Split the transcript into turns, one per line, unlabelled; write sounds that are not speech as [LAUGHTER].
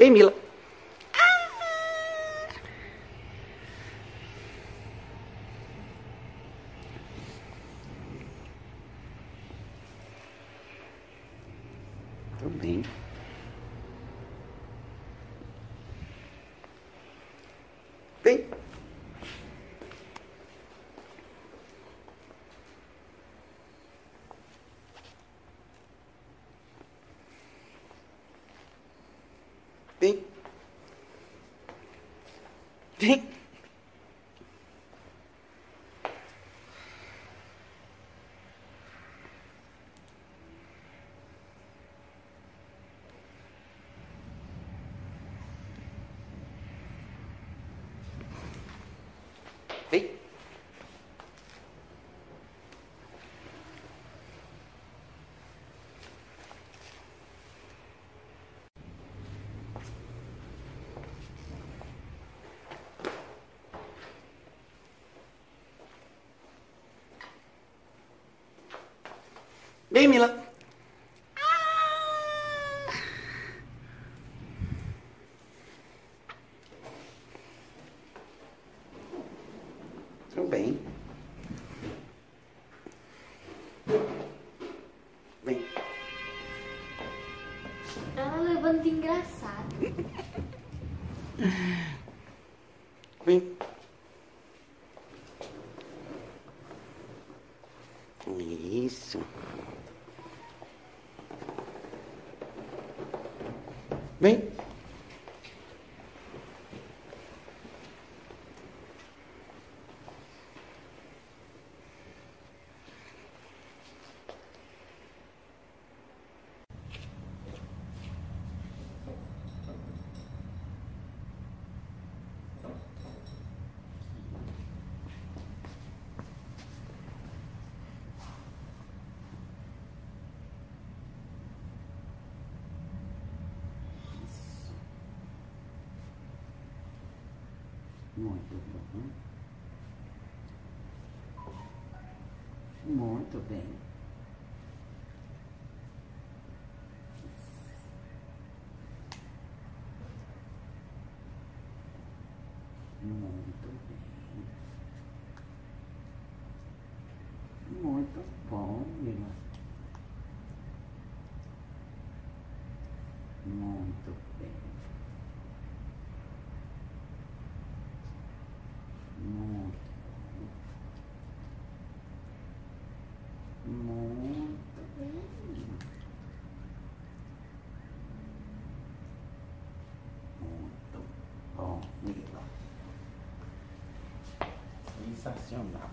Vem, Mila. Tudo bem. Vem. Vem. Vem. Vem, Mila. Tudo bem. Vem.
Ela levando de engraçado. [LAUGHS]
Vem. Isso. Vem. Muito bom. Muito bem. Muito bem. Muito bom, Mila. Muito bem. Muito bom. Muito bem. Muito bom, Mila. Sensacional.